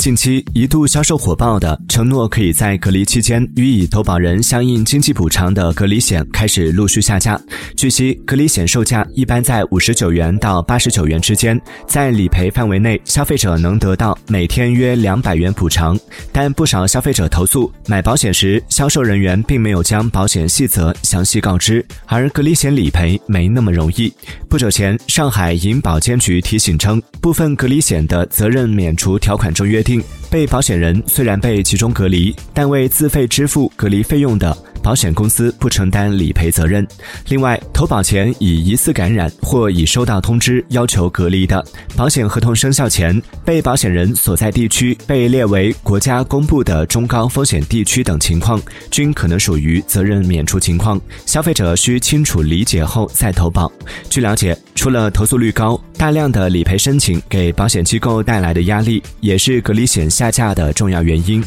近期一度销售火爆的承诺可以在隔离期间予以投保人相应经济补偿的隔离险开始陆续下架。据悉，隔离险售价一般在五十九元到八十九元之间，在理赔范围内，消费者能得到每天约两百元补偿。但不少消费者投诉，买保险时销售人员并没有将保险细则详细告知，而隔离险理赔没那么容易。不久前，上海银保监局提醒称，部分隔离险的责任免除条款中约定。被保险人虽然被集中隔离，但未自费支付隔离费用的。保险公司不承担理赔责任。另外，投保前已疑似感染或已收到通知要求隔离的，保险合同生效前被保险人所在地区被列为国家公布的中高风险地区等情况，均可能属于责任免除情况。消费者需清楚理解后再投保。据了解，除了投诉率高，大量的理赔申请给保险机构带来的压力，也是隔离险下架的重要原因。